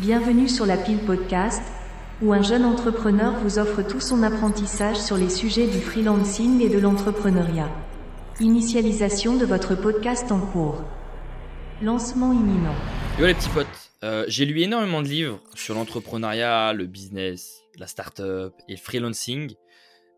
Bienvenue sur la Pile Podcast, où un jeune entrepreneur vous offre tout son apprentissage sur les sujets du freelancing et de l'entrepreneuriat. Initialisation de votre podcast en cours. Lancement imminent. Yo les petits potes, euh, j'ai lu énormément de livres sur l'entrepreneuriat, le business, la startup et le freelancing,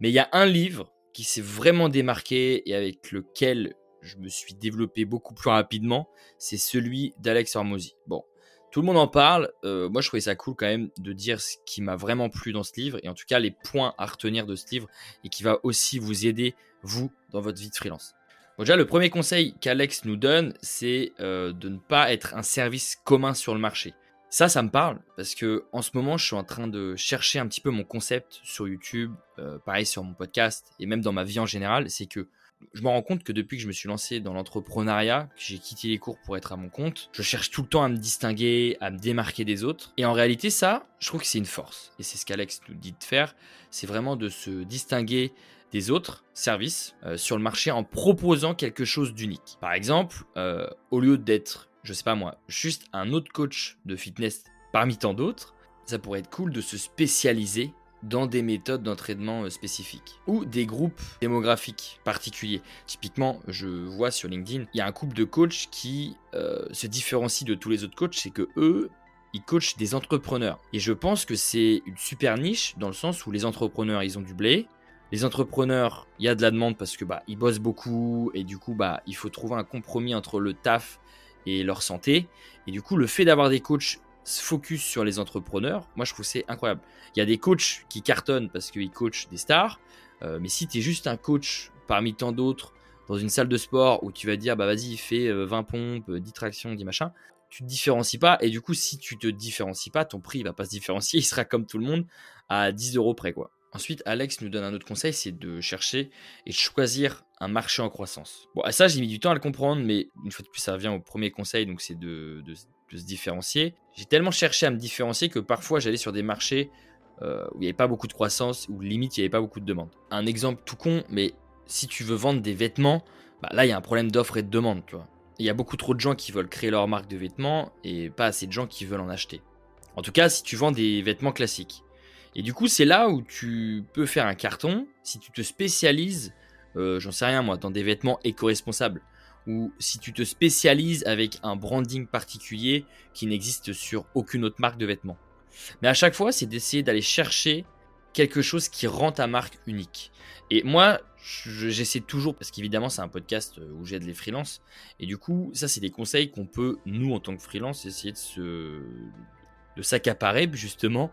mais il y a un livre qui s'est vraiment démarqué et avec lequel je me suis développé beaucoup plus rapidement, c'est celui d'Alex Hormozy. Bon, tout le monde en parle. Euh, moi, je trouvais ça cool quand même de dire ce qui m'a vraiment plu dans ce livre et en tout cas les points à retenir de ce livre et qui va aussi vous aider, vous, dans votre vie de freelance. Bon, déjà, le premier conseil qu'Alex nous donne, c'est euh, de ne pas être un service commun sur le marché. Ça, ça me parle parce que en ce moment, je suis en train de chercher un petit peu mon concept sur YouTube, euh, pareil sur mon podcast et même dans ma vie en général. C'est que je me rends compte que depuis que je me suis lancé dans l'entrepreneuriat, que j'ai quitté les cours pour être à mon compte, je cherche tout le temps à me distinguer, à me démarquer des autres. Et en réalité, ça, je trouve que c'est une force. Et c'est ce qu'Alex nous dit de faire. C'est vraiment de se distinguer des autres services euh, sur le marché en proposant quelque chose d'unique. Par exemple, euh, au lieu d'être, je sais pas moi, juste un autre coach de fitness parmi tant d'autres, ça pourrait être cool de se spécialiser dans des méthodes d'entraînement euh, spécifiques ou des groupes démographiques particuliers. Typiquement, je vois sur LinkedIn, il y a un couple de coachs qui euh, se différencie de tous les autres coachs, c'est que eux, ils coachent des entrepreneurs. Et je pense que c'est une super niche dans le sens où les entrepreneurs, ils ont du blé. Les entrepreneurs, il y a de la demande parce que bah ils bossent beaucoup et du coup bah il faut trouver un compromis entre le taf et leur santé. Et du coup, le fait d'avoir des coachs focus sur les entrepreneurs, moi je trouve c'est incroyable. Il y a des coachs qui cartonnent parce qu'ils coachent des stars, euh, mais si tu juste un coach parmi tant d'autres dans une salle de sport où tu vas dire bah vas-y fais 20 euh, pompes, 10 tractions, 10 machins, tu te différencies pas et du coup si tu te différencies pas, ton prix il va pas se différencier, il sera comme tout le monde à 10 euros près quoi. Ensuite, Alex nous donne un autre conseil, c'est de chercher et de choisir un marché en croissance. Bon, ça, j'ai mis du temps à le comprendre, mais une fois de plus, ça revient au premier conseil, donc c'est de se différencier. J'ai tellement cherché à me différencier que parfois j'allais sur des marchés euh, où il n'y avait pas beaucoup de croissance, où limite il n'y avait pas beaucoup de demande. Un exemple tout con, mais si tu veux vendre des vêtements, bah là il y a un problème d'offre et de demande. Tu vois. Il y a beaucoup trop de gens qui veulent créer leur marque de vêtements et pas assez de gens qui veulent en acheter. En tout cas, si tu vends des vêtements classiques. Et du coup, c'est là où tu peux faire un carton si tu te spécialises, euh, j'en sais rien moi, dans des vêtements éco-responsables ou si tu te spécialises avec un branding particulier qui n'existe sur aucune autre marque de vêtements. Mais à chaque fois, c'est d'essayer d'aller chercher quelque chose qui rend ta marque unique. Et moi, j'essaie toujours, parce qu'évidemment, c'est un podcast où j'aide les freelances. Et du coup, ça, c'est des conseils qu'on peut, nous, en tant que freelance, essayer de se de s'accaparer justement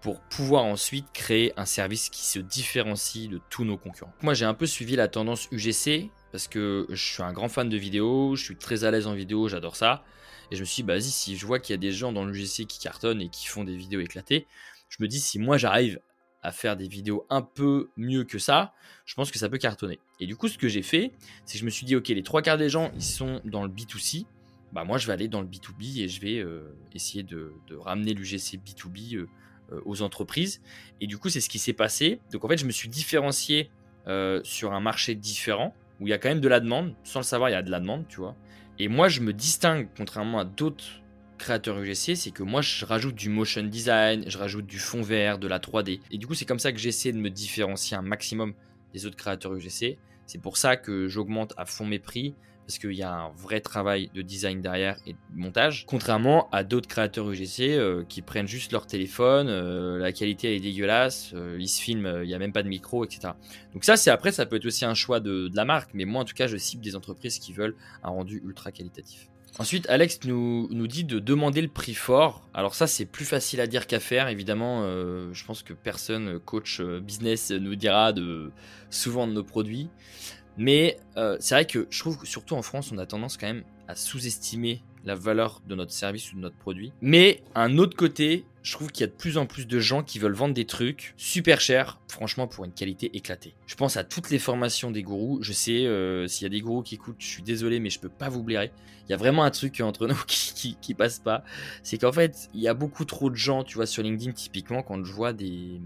pour pouvoir ensuite créer un service qui se différencie de tous nos concurrents. Moi, j'ai un peu suivi la tendance UGC parce que je suis un grand fan de vidéo, je suis très à l'aise en vidéo, j'adore ça. Et je me suis dit, bah, vas-y, si je vois qu'il y a des gens dans l'UGC qui cartonnent et qui font des vidéos éclatées, je me dis, si moi j'arrive à faire des vidéos un peu mieux que ça, je pense que ça peut cartonner. Et du coup, ce que j'ai fait, c'est que je me suis dit, ok, les trois quarts des gens, ils sont dans le B2C. Bah, moi, je vais aller dans le B2B et je vais euh, essayer de, ramener l'UGC B2B euh, euh, aux entreprises. Et du coup, c'est ce qui s'est passé. Donc, en fait, je me suis différencié sur un marché différent où il y a quand même de la demande. Sans le savoir, il y a de la demande, tu vois. Et moi, je me distingue, contrairement à d'autres créateurs UGC, c'est que moi, je rajoute du motion design, je rajoute du fond vert, de la 3D. Et du coup, c'est comme ça que j'essaie de me différencier un maximum des autres créateurs UGC. C'est pour ça que j'augmente à fond mes prix parce qu'il y a un vrai travail de design derrière et de montage, contrairement à d'autres créateurs UGC euh, qui prennent juste leur téléphone, euh, la qualité est dégueulasse, euh, ils se filment, il n'y a même pas de micro, etc. Donc ça, c'est après, ça peut être aussi un choix de, la marque, mais moi en tout cas, je cible des entreprises qui veulent un rendu ultra qualitatif. Ensuite, Alex nous, nous dit de demander le prix fort. Alors ça, c'est plus facile à dire qu'à faire. Évidemment, je pense que personne, coach business, nous dira de souvent de nos produits. Mais euh, c'est vrai que je trouve que surtout en France, on a tendance quand même à sous-estimer la valeur de notre service ou de notre produit. Mais un autre côté, je trouve qu'il y a de plus en plus de gens qui veulent vendre des trucs super chers, franchement pour une qualité éclatée. Je pense à toutes les formations des gourous. Je sais, euh, s'il y a des gourous qui écoutent, je suis désolé, mais je peux pas vous blairer. Il y a vraiment un truc entre nous qui, qui, passe pas. C'est qu'en fait, il y a beaucoup trop de gens, tu vois, sur LinkedIn, typiquement, quand je vois des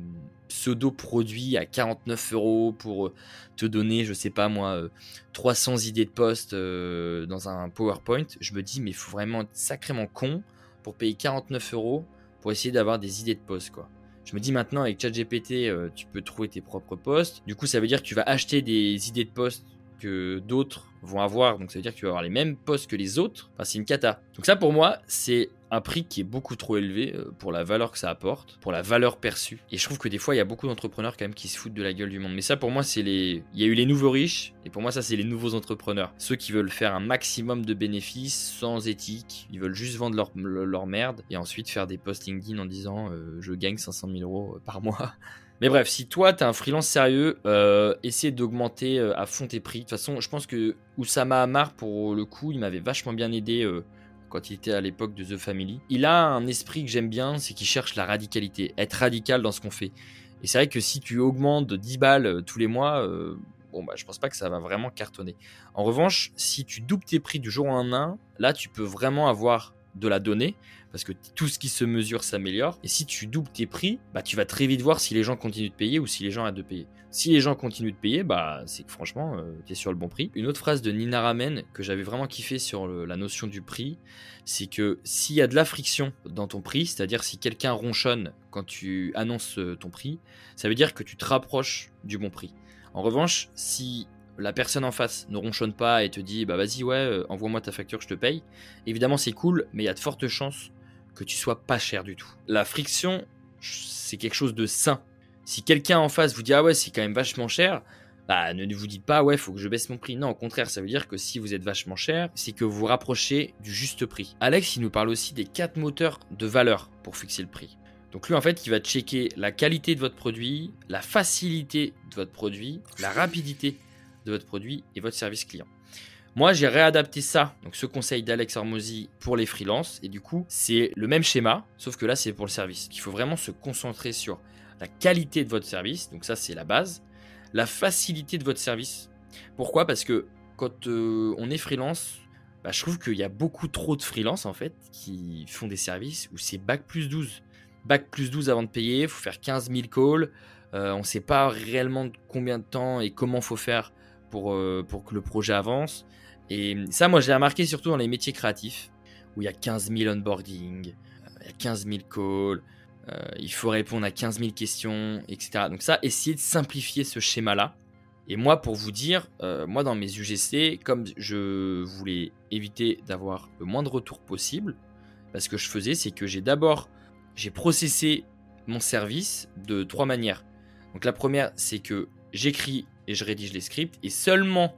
pseudo-produits à 49 euros pour euh, te donner, je sais pas moi, 300 euh, idées de poste dans un PowerPoint, je me dis, mais il faut vraiment être sacrément con pour payer 49 euros pour essayer d'avoir des idées de posts, quoi. Je me dis maintenant avec ChatGPT, euh, tu peux trouver tes propres posts. Du coup, ça veut dire que tu vas acheter des idées de posts que d'autres vont avoir. Donc ça veut dire que tu vas avoir les mêmes postes que les autres. Enfin, c'est une cata. Donc ça, pour moi, c'est un prix qui est beaucoup trop élevé euh, pour la valeur que ça apporte, pour la valeur perçue. Et je trouve que des fois, il y a beaucoup d'entrepreneurs quand même qui se foutent de la gueule du monde. Mais ça, pour moi, c'est les. Il y a eu les nouveaux riches, et pour moi, ça, c'est les nouveaux entrepreneurs. Ceux qui veulent faire un maximum de bénéfices sans éthique. Ils veulent juste vendre leur, merde et ensuite faire des posts LinkedIn en disant euh, je gagne 500 000 euros par mois. Mais bref, si toi, tu un freelance sérieux, euh, essaie d'augmenter euh, à fond tes prix. De toute façon, je pense que Oussama Amar, pour le coup, il m'avait vachement bien aidé euh, quand il était à l'époque de The Family. Il a un esprit que j'aime bien, c'est qu'il cherche la radicalité, être radical dans ce qu'on fait. Et c'est vrai que si tu augmentes de 10 balles tous les mois, bon, bah, je pense pas que ça va vraiment cartonner. En revanche, si tu doubles tes prix du jour au lendemain, là, tu peux vraiment avoir de la donnée parce que tout ce qui se mesure s'améliore. Et si tu doubles tes prix, bah, tu vas très vite voir si les gens continuent de payer ou si les gens arrêtent de payer. Si les gens continuent de payer, bah, c'est que franchement, euh, tu es sur le bon prix. Une autre phrase de Nina Ramen que j'avais vraiment kiffé sur la notion du prix, c'est que s'il y a de la friction dans ton prix, c'est-à-dire si quelqu'un ronchonne quand tu annonces euh, ton prix, ça veut dire que tu te rapproches du bon prix. En revanche, si la personne en face ne ronchonne pas et te dit bah vas-y ouais euh, envoie-moi ta facture je te paye évidemment c'est cool mais il y a de fortes chances que tu sois pas cher du tout. La friction, c'est quelque chose de sain. Si quelqu'un en face vous dit ah ouais c'est quand même vachement cher, bah ne vous dites pas ouais faut que je baisse mon prix. Non au contraire ça veut dire que si vous êtes vachement cher, c'est que vous vous rapprochez du juste prix. Alex il nous parle aussi des quatre moteurs de valeur pour fixer le prix. Donc lui en fait il va checker la qualité de votre produit, la facilité de votre produit, la rapidité de votre produit et votre service client. Moi, j'ai réadapté ça, donc ce conseil d'Alex Hormozy pour les freelances. Et du coup, c'est le même schéma, sauf que là, c'est pour le service. Il faut vraiment se concentrer sur la qualité de votre service. Donc ça, c'est la base. La facilité de votre service. Pourquoi? Parce que quand euh, on est freelance, bah, je trouve qu'il y a beaucoup trop de freelance en fait qui font des services où c'est bac plus 12. Bac plus 12 avant de payer, il faut faire 15 000 calls. Euh, on ne sait pas réellement combien de temps et comment faut faire pour, euh, pour que le projet avance. Et ça, moi, j'ai remarqué surtout dans les métiers créatifs, où il y a 15 000 onboarding, euh, il y a 15 000 calls, euh, il faut répondre à 15 000 questions, etc. Donc ça, essayez de simplifier ce schéma-là. Et moi, pour vous dire, moi, dans mes UGC, comme je voulais éviter d'avoir le moins de retours possible, ce que je faisais, c'est que j'ai d'abord, j'ai processé mon service de trois manières. Donc la première, c'est que j'écris et je rédige les scripts, et seulement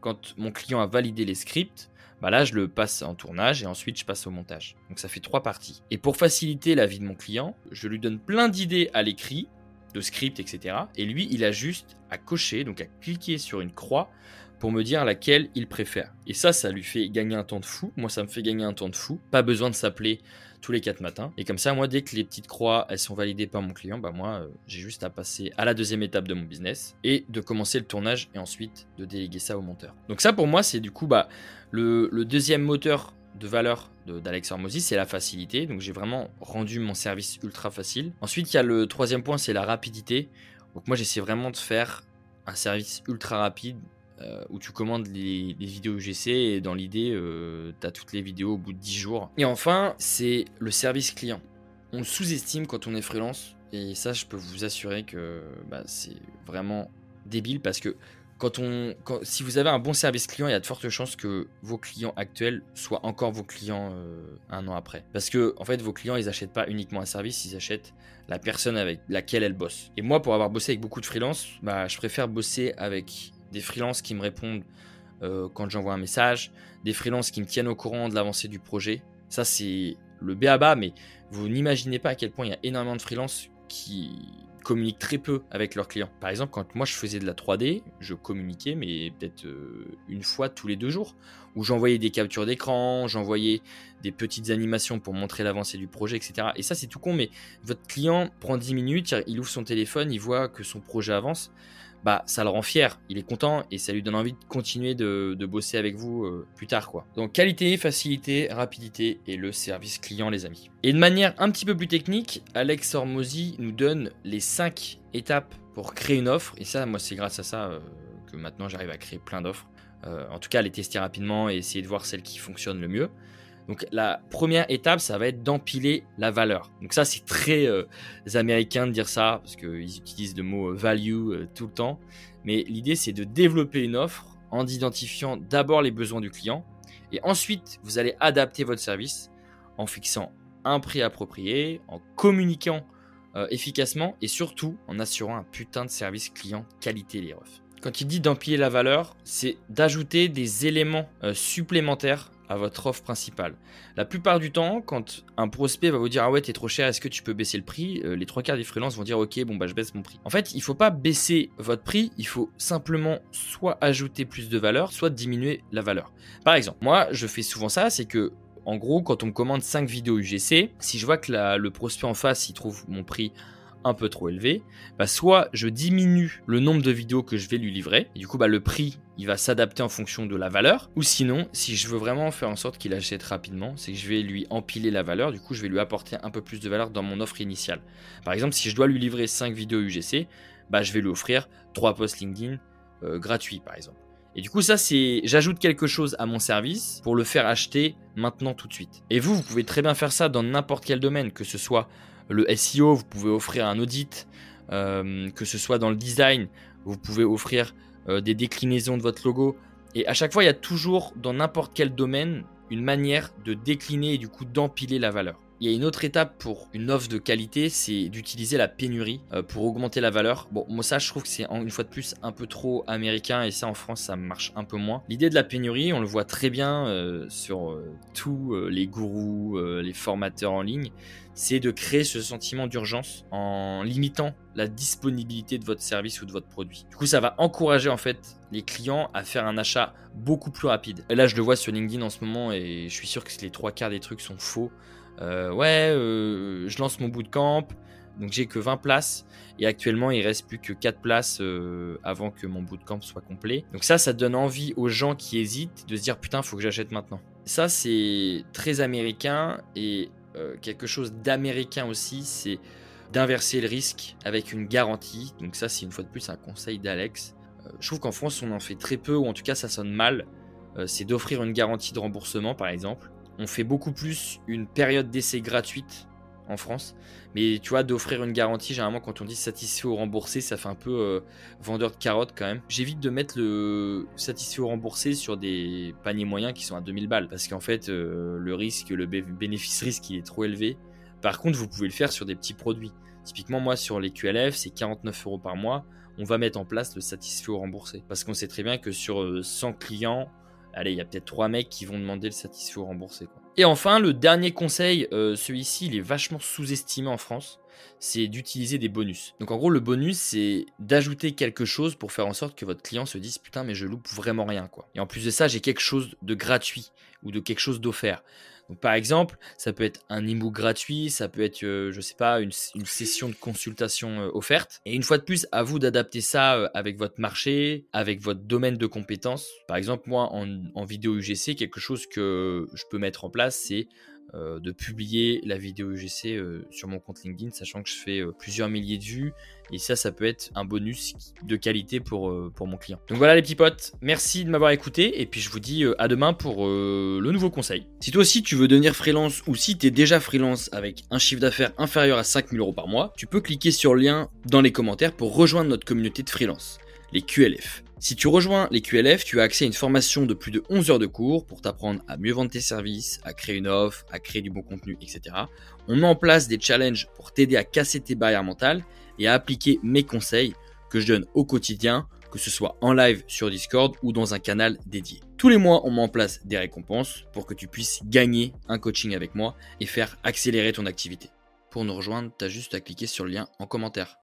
quand mon client a validé les scripts, bah là je le passe en tournage et ensuite je passe au montage. Donc ça fait trois parties. Et pour faciliter la vie de mon client, je lui donne plein d'idées à l'écrit, de scripts, etc. Et lui, il a juste à cocher, donc à cliquer sur une croix pour me dire laquelle il préfère. Et ça, ça lui fait gagner un temps de fou. Moi, ça me fait gagner un temps de fou. Pas besoin de s'appeler tous les quatre matins. Et comme ça, moi, dès que les petites croix, elles sont validées par mon client, bah moi, euh, j'ai juste à passer à la deuxième étape de mon business et de commencer le tournage et ensuite de déléguer ça au monteur. Donc ça, pour moi, c'est du coup, bah, le, deuxième moteur de valeur d'Alex Hormozy, c'est la facilité. Donc j'ai vraiment rendu mon service ultra facile. Ensuite, il y a le troisième point, c'est la rapidité. Donc moi, j'essaie vraiment de faire un service ultra rapide euh, où tu commandes les, vidéos UGC et dans l'idée, euh, tu as toutes les vidéos au bout de 10 jours. Et enfin, c'est le service client. On sous-estime quand on est freelance et ça, je peux vous assurer que bah, c'est vraiment débile parce que quand on, si vous avez un bon service client, il y a de fortes chances que vos clients actuels soient encore vos clients euh, un an après. Parce que en fait, vos clients, ils achètent pas uniquement un service, ils achètent la personne avec laquelle elle bosse. Et moi, pour avoir bossé avec beaucoup de freelance, bah, je préfère bosser avec des freelances qui me répondent euh, quand j'envoie un message, des freelances qui me tiennent au courant de l'avancée du projet. Ça, c'est le BABA, mais vous n'imaginez pas à quel point il y a énormément de freelances qui communiquent très peu avec leurs clients. Par exemple, quand moi je faisais de la 3D, je communiquais, mais peut-être euh, une fois tous les deux jours, où j'envoyais des captures d'écran, j'envoyais des petites animations pour montrer l'avancée du projet, etc. Et ça, c'est tout con, mais votre client prend 10 minutes, il ouvre son téléphone, il voit que son projet avance bah ça le rend fier, il est content et ça lui donne envie de continuer de, bosser avec vous euh, plus tard quoi. Donc qualité, facilité, rapidité et le service client les amis. Et de manière un petit peu plus technique, Alex Hormozy nous donne les 5 étapes pour créer une offre et ça moi c'est grâce à ça euh, que maintenant j'arrive à créer plein d'offres. Euh, en tout cas les tester rapidement et essayer de voir celle qui fonctionne le mieux. Donc la première étape, ça va être d'empiler la valeur. Donc ça, c'est très euh, américain de dire ça, parce qu'ils utilisent le mot value tout le temps. Mais l'idée, c'est de développer une offre en identifiant d'abord les besoins du client, et ensuite, vous allez adapter votre service en fixant un prix approprié, en communiquant efficacement, et surtout en assurant un putain de service client qualité les refs. Quand il dit d'empiler la valeur, c'est d'ajouter des éléments supplémentaires à votre offre principale. La plupart du temps, quand un prospect va vous dire ah ouais t'es trop cher, est-ce que tu peux baisser le prix euh, Les trois quarts des freelances vont dire ok bon bah je baisse mon prix. En fait, il faut pas baisser votre prix, il faut simplement soit ajouter plus de valeur, soit diminuer la valeur. Par exemple, moi je fais souvent ça, c'est que en gros quand on me commande 5 vidéos UGC, si je vois que le prospect en face il trouve mon prix un peu trop élevé, bah soit je diminue le nombre de vidéos que je vais lui livrer, du coup bah le prix il va s'adapter en fonction de la valeur, ou sinon si je veux vraiment faire en sorte qu'il achète rapidement, c'est que je vais lui empiler la valeur, du coup je vais lui apporter un peu plus de valeur dans mon offre initiale. Par exemple si je dois lui livrer 5 vidéos UGC, bah je vais lui offrir 3 posts LinkedIn euh, gratuits par exemple. Et du coup, ça, c'est. J'ajoute quelque chose à mon service pour le faire acheter maintenant tout de suite. Et vous, vous pouvez très bien faire ça dans n'importe quel domaine, que ce soit le SEO, vous pouvez offrir un audit, euh, que ce soit dans le design, vous pouvez offrir euh, des déclinaisons de votre logo. Et à chaque fois, il y a toujours dans n'importe quel domaine une manière de décliner et du coup d'empiler la valeur. Il y a une autre étape pour une offre de qualité, c'est d'utiliser la pénurie euh, pour augmenter la valeur. Bon, moi ça, je trouve que c'est une fois de plus un peu trop américain et ça en France, ça marche un peu moins. L'idée de la pénurie, on le voit très bien euh, sur euh, tous les gourous, les formateurs en ligne, c'est de créer ce sentiment d'urgence en limitant la disponibilité de votre service ou de votre produit. Du coup, ça va encourager en fait les clients à faire un achat beaucoup plus rapide. Là, je le vois sur LinkedIn en ce moment et je suis sûr que les trois quarts des trucs sont faux. Euh, ouais, euh, je lance mon bootcamp, donc j'ai que 20 places. Et actuellement, il reste plus que 4 places euh, avant que mon bootcamp soit complet. Donc ça, ça donne envie aux gens qui hésitent de se dire putain, faut que j'achète maintenant. Ça, c'est très américain et quelque chose d'américain aussi, c'est d'inverser le risque avec une garantie. Donc ça, c'est une fois de plus un conseil d'Alex. je trouve qu'en France, on en fait très peu, ou en tout cas, ça sonne mal. c'est d'offrir une garantie de remboursement, par exemple on fait beaucoup plus une période d'essai gratuite en France. Mais tu vois, d'offrir une garantie, généralement, quand on dit satisfait ou remboursé, ça fait un peu euh, vendeur de carottes quand même. J'évite de mettre le satisfait ou remboursé sur des paniers moyens qui sont à 2000 balles. Parce qu'en fait, euh, le risque, le bénéfice-risque, il est trop élevé. Par contre, vous pouvez le faire sur des petits produits. Typiquement, moi, sur les QLF, c'est 49 euros par mois. On va mettre en place le satisfait ou remboursé. Parce qu'on sait très bien que sur 100 euh, clients, allez, il y a peut-être trois mecs qui vont demander le satisfait ou remboursé. Et enfin, le dernier conseil, euh, celui-ci, il est vachement sous-estimé en France, c'est d'utiliser des bonus. Donc en gros, le bonus, c'est d'ajouter quelque chose pour faire en sorte que votre client se dise putain, mais je loupe vraiment rien, quoi. Et en plus de ça, j'ai quelque chose de gratuit ou de quelque chose d'offert. Par exemple, ça peut être un ebook gratuit, ça peut être, euh, je sais pas, une, session de consultation euh, offerte. Et une fois de plus, à vous d'adapter ça euh, avec votre marché, avec votre domaine de compétences. Par exemple, moi, en vidéo UGC, quelque chose que je peux mettre en place, c'est euh, de publier la vidéo UGC euh, sur mon compte LinkedIn, sachant que je fais euh, plusieurs milliers de vues. Et ça, ça peut être un bonus de qualité pour, pour mon client. Donc voilà les petits potes, merci de m'avoir écouté. Et puis je vous dis à demain pour le nouveau conseil. Si toi aussi tu veux devenir freelance ou si tu es déjà freelance avec un chiffre d'affaires inférieur à 5000 euros par mois, tu peux cliquer sur le lien dans les commentaires pour rejoindre notre communauté de freelance, les QLF. Si tu rejoins les QLF, tu as accès à une formation de plus de 11 heures de cours pour t'apprendre à mieux vendre tes services, à créer une offre, à créer du bon contenu, etc. On met en place des challenges pour t'aider à casser tes barrières mentales et à appliquer mes conseils que je donne au quotidien, que ce soit en live sur Discord ou dans un canal dédié. Tous les mois, on met en place des récompenses pour que tu puisses gagner un coaching avec moi et faire accélérer ton activité. Pour nous rejoindre, tu juste à cliquer sur le lien en commentaire.